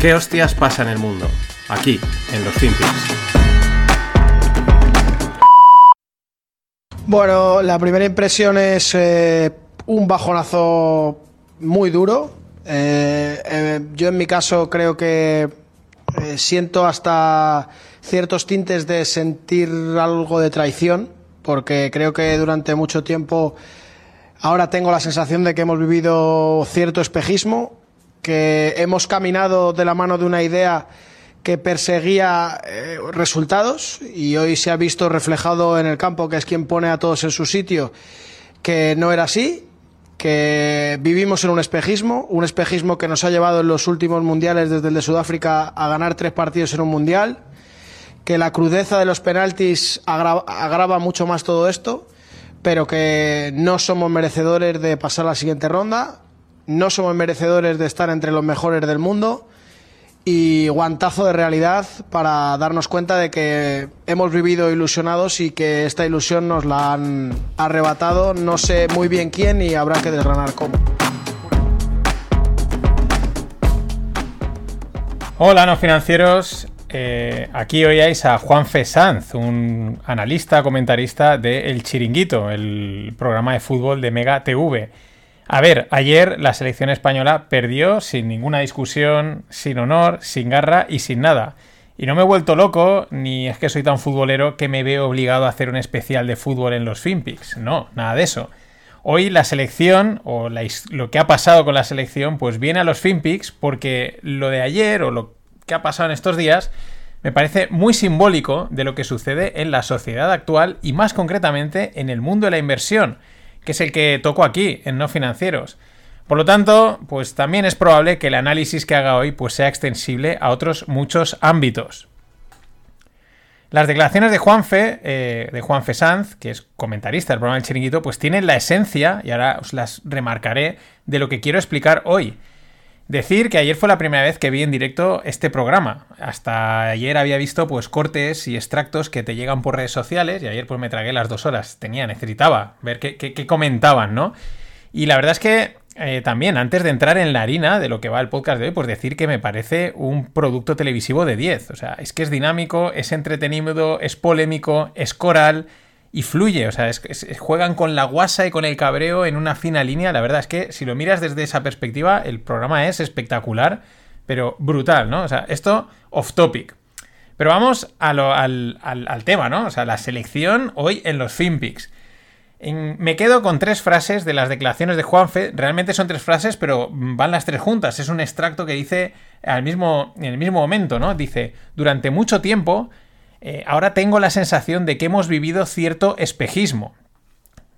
¿Qué hostias pasa en el mundo? Aquí, en los Finpics. Bueno, la primera impresión es eh, un bajonazo muy duro. Eh, eh, yo en mi caso creo que siento hasta ciertos tintes de sentir algo de traición, porque creo que durante mucho tiempo ahora tengo la sensación de que hemos vivido cierto espejismo, que hemos caminado de la mano de una idea que perseguía eh, resultados y hoy se ha visto reflejado en el campo, que es quien pone a todos en su sitio, que no era así, que vivimos en un espejismo, un espejismo que nos ha llevado en los últimos mundiales desde el de Sudáfrica a ganar tres partidos en un mundial, que la crudeza de los penaltis agrava, agrava mucho más todo esto, pero que no somos merecedores de pasar a la siguiente ronda, no somos merecedores de estar entre los mejores del mundo y guantazo de realidad para darnos cuenta de que hemos vivido ilusionados y que esta ilusión nos la han arrebatado. No sé muy bien quién y habrá que desgranar cómo. Hola, no financieros. Eh, aquí oíais a Juan Sanz, un analista, comentarista de El Chiringuito, el programa de fútbol de Mega TV. A ver, ayer la selección española perdió sin ninguna discusión, sin honor, sin garra y sin nada. Y no me he vuelto loco, ni es que soy tan futbolero que me veo obligado a hacer un especial de fútbol en los Finpics. No, nada de eso. Hoy la selección, o lo que ha pasado con la selección, pues viene a los Finpics porque lo de ayer, o lo que ha pasado en estos días, me parece muy simbólico de lo que sucede en la sociedad actual y más concretamente en el mundo de la inversión, que es el que toco aquí, en no financieros. Por lo tanto, pues también es probable que el análisis que haga hoy pues sea extensible a otros muchos ámbitos. Las declaraciones de Juanfe, eh, de Juanfe Sanz, que es comentarista del programa del Chiringuito, pues tienen la esencia, y ahora os las remarcaré, de lo que quiero explicar hoy. Decir que ayer fue la primera vez que vi en directo este programa. Hasta ayer había visto pues cortes y extractos que te llegan por redes sociales y ayer pues me tragué las dos horas. Tenía, necesitaba ver qué, comentaban, ¿no? Y la verdad es que eh, también, antes de entrar en la harina de lo que va el podcast de hoy, pues decir que me parece un producto televisivo de 10. O sea, es que es dinámico, es entretenido, es polémico, es coral y fluye. O sea, juegan con la guasa y con el cabreo en una fina línea. La verdad es que si lo miras desde esa perspectiva, el programa es espectacular, pero brutal, ¿no? O sea, esto off topic. Pero vamos a lo, al, al, tema, ¿no? O sea, la selección hoy en los FinPix. Me quedo con tres frases de las declaraciones de Juanfe. Realmente son tres frases, pero van las tres juntas. Es un extracto que dice al mismo, en el mismo momento, ¿no? Dice, durante mucho tiempo eh, ahora tengo la sensación de que hemos vivido cierto espejismo.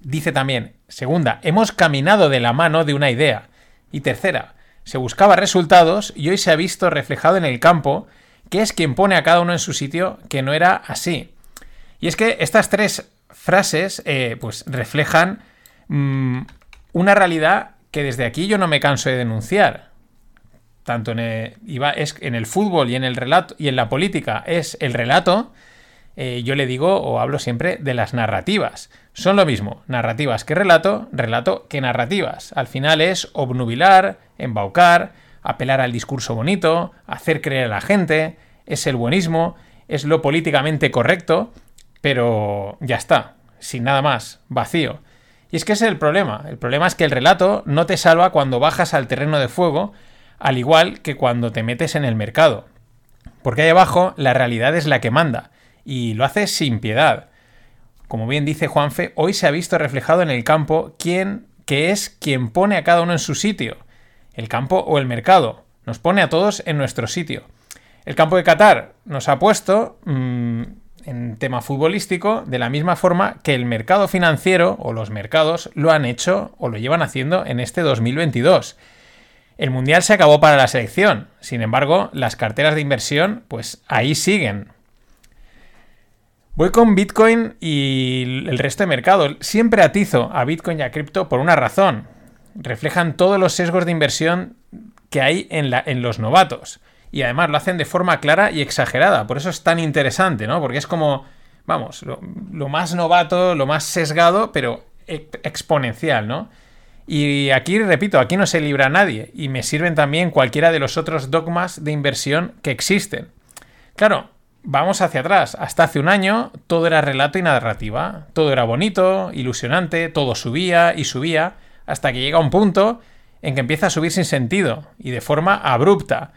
Dice también, segunda, hemos caminado de la mano de una idea. Y tercera, se buscaba resultados y hoy se ha visto reflejado en el campo que es quien pone a cada uno en su sitio que no era así. Y es que estas tres frases eh, pues reflejan mmm, una realidad que desde aquí yo no me canso de denunciar tanto en el, iba, es, en el fútbol y en el relato y en la política es el relato, eh, yo le digo o hablo siempre de las narrativas. Son lo mismo, narrativas que relato, relato que narrativas. Al final es obnubilar, embaucar, apelar al discurso bonito, hacer creer a la gente, es el buenismo, es lo políticamente correcto, pero ya está, sin nada más, vacío. Y es que ese es el problema. El problema es que el relato no te salva cuando bajas al terreno de fuego al igual que cuando te metes en el mercado. Porque ahí abajo la realidad es la que manda, y lo hace sin piedad. Como bien dice Juanfe, hoy se ha visto reflejado en el campo quién que es quien pone a cada uno en su sitio, el campo o el mercado. Nos pone a todos en nuestro sitio. El campo de Qatar nos ha puesto mmm, en tema futbolístico de la misma forma que el mercado financiero o los mercados lo han hecho o lo llevan haciendo en este 2022. El Mundial se acabó para la selección, sin embargo, las carteras de inversión, pues ahí siguen. Voy con Bitcoin y el resto de mercado. Siempre atizo a Bitcoin y a cripto por una razón. Reflejan todos los sesgos de inversión que hay en, los novatos. Y además lo hacen de forma clara y exagerada. Por eso es tan interesante, ¿no? Porque es como, vamos, lo más novato, lo más sesgado, pero exponencial, ¿no? Y aquí, repito, aquí no se libra nadie y me sirven también cualquiera de los otros dogmas de inversión que existen. Claro, vamos hacia atrás. Hasta hace un año todo era relato y narrativa. Todo era bonito, ilusionante, todo subía y subía, hasta que llega un punto en que empieza a subir sin sentido y de forma abrupta.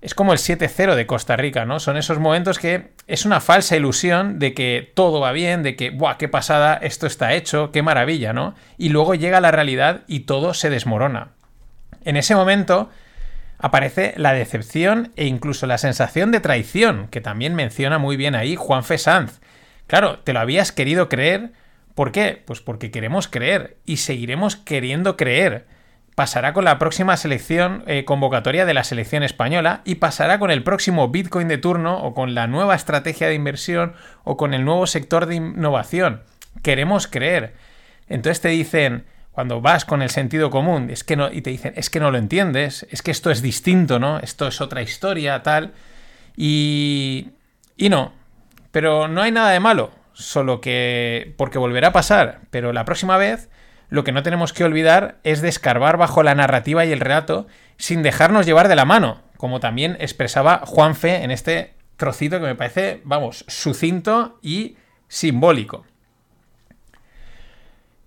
Es como el 7-0 de Costa Rica, ¿no? Son esos momentos que es una falsa ilusión de que todo va bien, de que, ¡buah, qué pasada! Esto está hecho, qué maravilla, ¿no? Y luego llega la realidad y todo se desmorona. En ese momento aparece la decepción e incluso la sensación de traición, que también menciona muy bien ahí Juan Sanz. Claro, te lo habías querido creer. ¿Por qué? Pues porque queremos creer y seguiremos queriendo creer pasará con la próxima selección eh, convocatoria de la selección española y pasará con el próximo Bitcoin de turno o con la nueva estrategia de inversión o con el nuevo sector de innovación. Queremos creer. Entonces te dicen, cuando vas con el sentido común, es que no, y te dicen, es que no lo entiendes, es que esto es distinto, ¿no? Esto es otra historia, tal. Y. Y no. Pero no hay nada de malo. Solo que. Porque volverá a pasar. Pero la próxima vez lo que no tenemos que olvidar es descarbar bajo la narrativa y el relato sin dejarnos llevar de la mano, como también expresaba Juanfe en este trocito que me parece, vamos, sucinto y simbólico.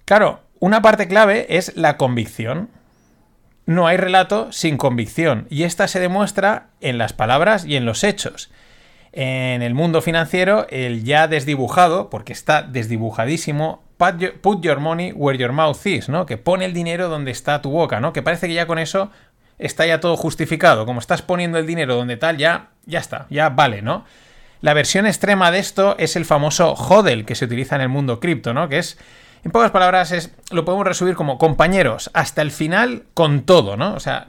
Claro, una parte clave es la convicción. No hay relato sin convicción, y esta se demuestra en las palabras y en los hechos. En el mundo financiero, el ya desdibujado, porque está desdibujadísimo, put your money where your mouth is, ¿no? Que pone el dinero donde está tu boca, ¿no? Que parece que ya con eso está ya todo justificado. Como estás poniendo el dinero donde tal, ya, ya está, ya vale, ¿no? La versión extrema de esto es el famoso hodl que se utiliza en el mundo cripto, ¿no? Que es, en pocas palabras, es, lo podemos resumir como compañeros, hasta el final con todo, ¿no? O sea,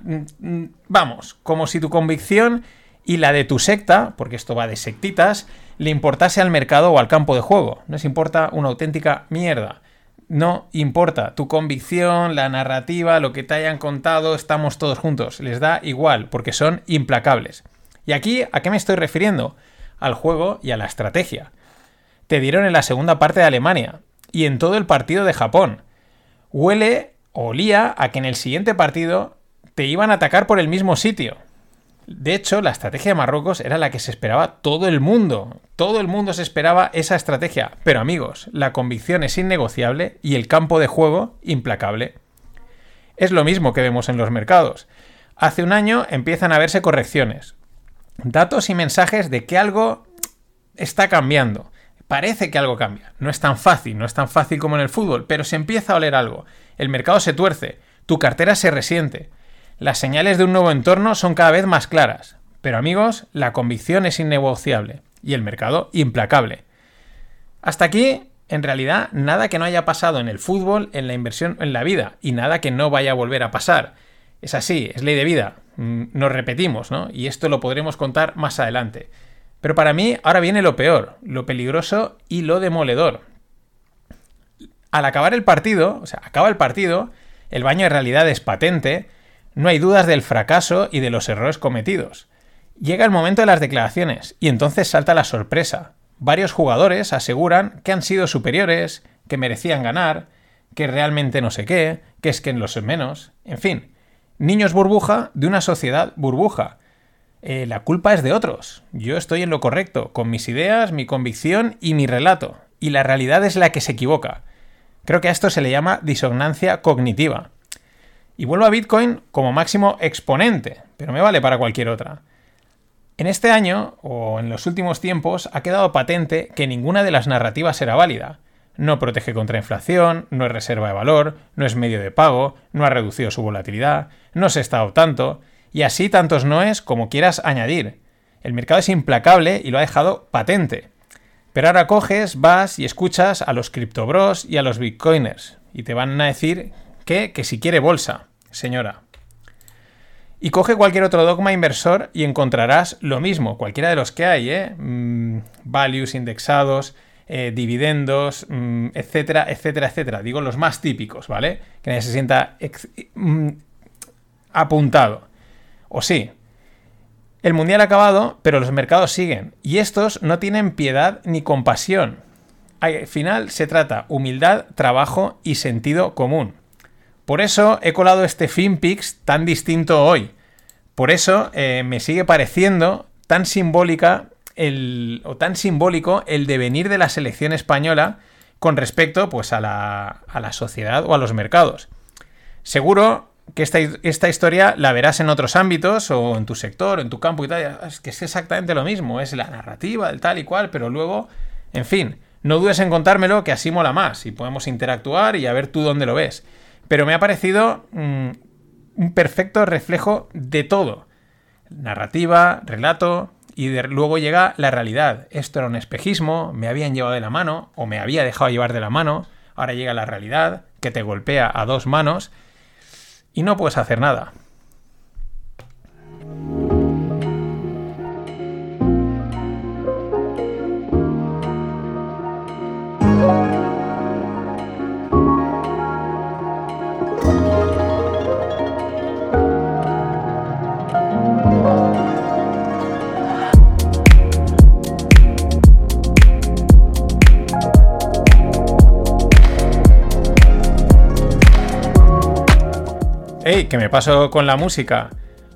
vamos, como si tu convicción y la de tu secta, porque esto va de sectitas, le importase al mercado o al campo de juego. No les importa una auténtica mierda. No importa tu convicción, la narrativa, lo que te hayan contado, estamos todos juntos. Les da igual, porque son implacables. ¿Y aquí a qué me estoy refiriendo? Al juego y a la estrategia. Te dieron en la segunda parte de Alemania y en todo el partido de Japón. Huele, olía a que en el siguiente partido te iban a atacar por el mismo sitio. De hecho, la estrategia de Marruecos era la que se esperaba todo el mundo. Todo el mundo se esperaba esa estrategia. Pero amigos, la convicción es innegociable y el campo de juego implacable. Es lo mismo que vemos en los mercados. Hace un año empiezan a verse correcciones. Datos y mensajes de que algo está cambiando. Parece que algo cambia. No es tan fácil, no es tan fácil como en el fútbol, pero se empieza a oler algo. El mercado se tuerce, tu cartera se resiente. Las señales de un nuevo entorno son cada vez más claras, pero amigos, la convicción es innegociable y el mercado implacable. Hasta aquí, en realidad, nada que no haya pasado en el fútbol, en la inversión, en la vida, y nada que no vaya a volver a pasar. Es así, es ley de vida. Mm, nos repetimos, ¿no? Y esto lo podremos contar más adelante. Pero para mí ahora viene lo peor, lo peligroso y lo demoledor. Al acabar el partido, o sea, acaba el partido, el baño de realidad es patente, no hay dudas del fracaso y de los errores cometidos. Llega el momento de las declaraciones y entonces salta la sorpresa. Varios jugadores aseguran que han sido superiores, que merecían ganar, que realmente no sé qué, que es que en los menos, en fin. Niños burbuja de una sociedad burbuja. Eh, la culpa es de otros. Yo estoy en lo correcto, con mis ideas, mi convicción y mi relato. Y la realidad es la que se equivoca. Creo que a esto se le llama disonancia cognitiva. Y vuelvo a Bitcoin como máximo exponente, pero me vale para cualquier otra. En este año, o en los últimos tiempos, ha quedado patente que ninguna de las narrativas era válida. No protege contra inflación, no es reserva de valor, no es medio de pago, no ha reducido su volatilidad, no se está tanto, y así tantos noes como quieras añadir. El mercado es implacable y lo ha dejado patente. Pero ahora coges, vas y escuchas a los criptobros y a los bitcoiners, y te van a decir que, que si quiere bolsa, señora. Y coge cualquier otro dogma inversor y encontrarás lo mismo, cualquiera de los que hay, ¿eh? Mm, values indexados, eh, dividendos, mm, etcétera, etcétera, etcétera. Digo los más típicos, ¿vale? Que nadie se sienta mm, apuntado. O sí. El mundial ha acabado, pero los mercados siguen. Y estos no tienen piedad ni compasión. Al final se trata humildad, trabajo y sentido común. Por eso he colado este FinPix tan distinto hoy. Por eso eh, me sigue pareciendo tan simbólica el, o tan simbólico el devenir de la selección española con respecto pues, a, la, a la sociedad o a los mercados. Seguro que esta, esta, historia la verás en otros ámbitos o en tu sector, en tu campo y tal. Es que es exactamente lo mismo, es la narrativa, el tal y cual, pero luego, en fin, no dudes en contármelo que así mola más y podemos interactuar y a ver tú dónde lo ves. Pero me ha parecido mmm, un perfecto reflejo de todo. Narrativa, relato, y luego llega la realidad. Esto era un espejismo, me habían llevado de la mano o me había dejado llevar de la mano. Ahora llega la realidad que te golpea a dos manos y no puedes hacer nada. Hey, que me paso con la música.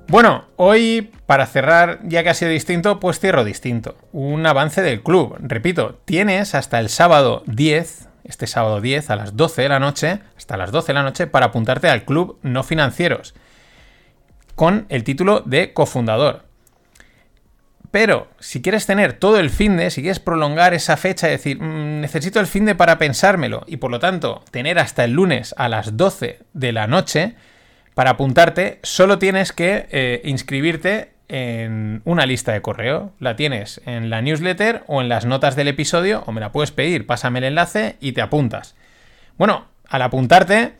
Bueno, hoy, para cerrar, ya que ha sido distinto, pues cierro distinto. Un avance del club. Repito, tienes hasta el sábado 10, este sábado 10 a las 12 de la noche, hasta las 12 de la noche, para apuntarte al club no financieros. Con el título de cofundador. Pero si quieres tener todo el fin de, si quieres prolongar esa fecha y decir, mmm, necesito el fin de para pensármelo y por lo tanto tener hasta el lunes a las 12 de la noche, para apuntarte, solo tienes que eh, inscribirte en una lista de correo. La tienes en la newsletter o en las notas del episodio, o me la puedes pedir, pásame el enlace y te apuntas. Bueno, al apuntarte,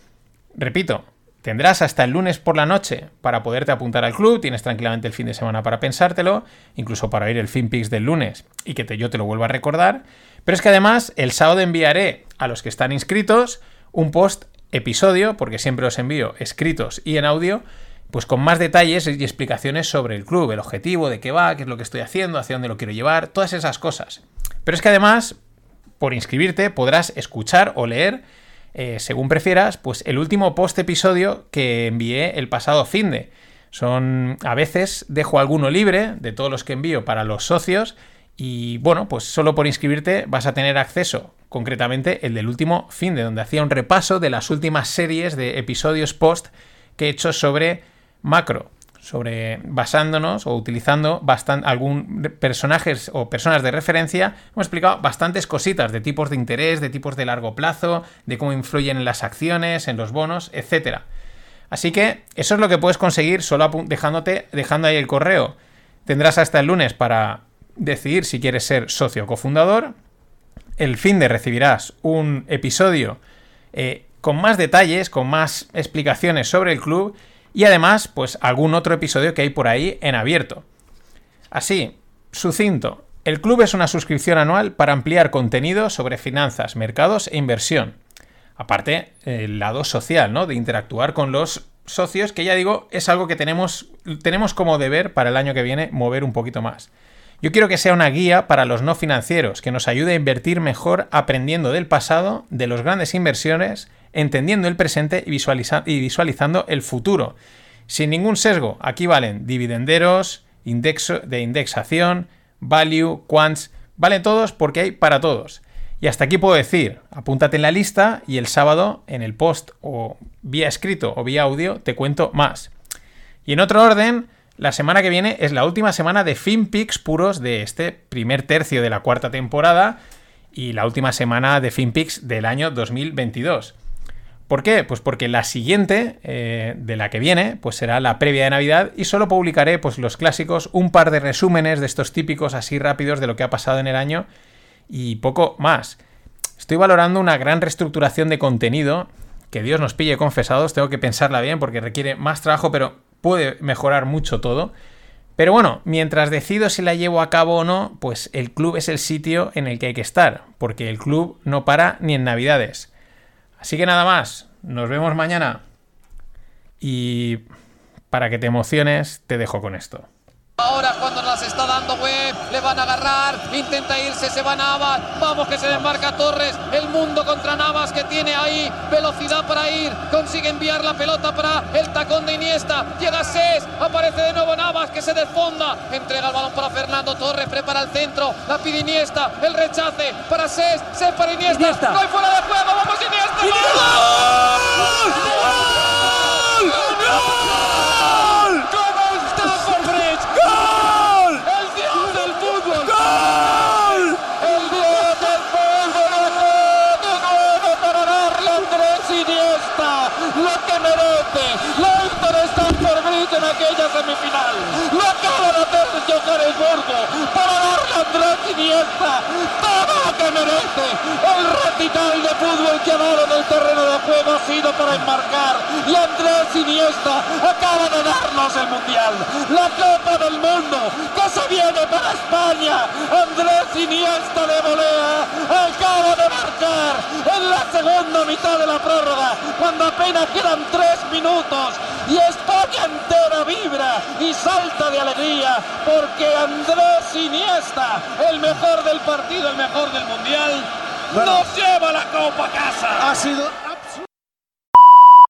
repito, tendrás hasta el lunes por la noche para poderte apuntar al club, tienes tranquilamente el fin de semana para pensártelo, incluso para ir el FinPix del lunes y que te, yo te lo vuelva a recordar. Pero es que además el sábado enviaré a los que están inscritos un post episodio, porque siempre os envío escritos y en audio, pues con más detalles y explicaciones sobre el club, el objetivo, de qué va, qué es lo que estoy haciendo, hacia dónde lo quiero llevar, todas esas cosas. Pero es que además, por inscribirte, podrás escuchar o leer, eh, según prefieras, pues el último post episodio que envié el pasado fin de. Son, a veces dejo alguno libre de todos los que envío para los socios y bueno, pues solo por inscribirte vas a tener acceso concretamente el del último fin de donde hacía un repaso de las últimas series de episodios post que he hecho sobre macro, sobre basándonos o utilizando bastante, algún personajes o personas de referencia, hemos explicado bastantes cositas de tipos de interés, de tipos de largo plazo, de cómo influyen en las acciones, en los bonos, etcétera. Así que eso es lo que puedes conseguir solo dejándote, dejando ahí el correo. Tendrás hasta el lunes para decidir si quieres ser socio cofundador el fin de recibirás un episodio eh, con más detalles, con más explicaciones sobre el club y además, pues algún otro episodio que hay por ahí en abierto. Así, sucinto, el club es una suscripción anual para ampliar contenido sobre finanzas, mercados e inversión. Aparte, el lado social, ¿no? De interactuar con los socios, que ya digo, es algo que tenemos, tenemos como deber para el año que viene mover un poquito más. Yo quiero que sea una guía para los no financieros, que nos ayude a invertir mejor aprendiendo del pasado, de las grandes inversiones, entendiendo el presente y, visualizando el futuro. Sin ningún sesgo, aquí valen dividenderos, indexo, de indexación, value, quants, valen todos porque hay para todos. Y hasta aquí puedo decir, apúntate en la lista y el sábado en el post o vía escrito o vía audio te cuento más. Y en otro orden, la semana que viene es la última semana de FinPix puros de este primer tercio de la cuarta temporada y la última semana de FinPix del año 2022. ¿Por qué? Pues porque la siguiente, eh, de la que viene, pues será la previa de Navidad y solo publicaré pues los clásicos, un par de resúmenes de estos típicos así rápidos de lo que ha pasado en el año y poco más. Estoy valorando una gran reestructuración de contenido, que Dios nos pille confesados, tengo que pensarla bien porque requiere más trabajo, pero puede mejorar mucho todo. Pero bueno, mientras decido si la llevo a cabo o no, pues el club es el sitio en el que hay que estar, porque el club no para ni en Navidades. Así que nada más, nos vemos mañana. Y para que te emociones, te dejo con esto. Ahora cuando las está dando Web, le van a agarrar, intenta irse, se va Navas, vamos que se desmarca Torres, el mundo contra Navas que tiene ahí velocidad para ir, consigue enviar la pelota para el tacón de Iniesta, llega Ses, aparece de nuevo Navas que se desfonda, entrega el balón para Fernando Torres, prepara el centro, la pide Iniesta, el rechace para Ses, Ses para Iniesta, Iniesta. no hay fuera de juego, vamos Iniesta. ¿Cómo está Bridge? ¡Gol! El dios del fútbol. ¡Gol! El dios del fútbol de nuevo para darle a Andrés Iniesta lo que merece. La Inter está por Bridge en aquella semifinal. Lo acaba de hacer Johannesburgo para darle a Andrés Iniesta todo lo que merece. Recital de fútbol que ha dado en terreno de juego ha sido para enmarcar. Y Andrés Iniesta acaba de darnos el Mundial. La Copa del Mundo que se viene para España. Andrés Iniesta de volea. Acaba de marcar en la segunda mitad de la prórroga. Cuando apenas quedan tres minutos. Y España entera vibra y salta de alegría. Porque Andrés Iniesta, el mejor del partido, el mejor del Mundial, nos lleva la Copa a casa. Ha sido,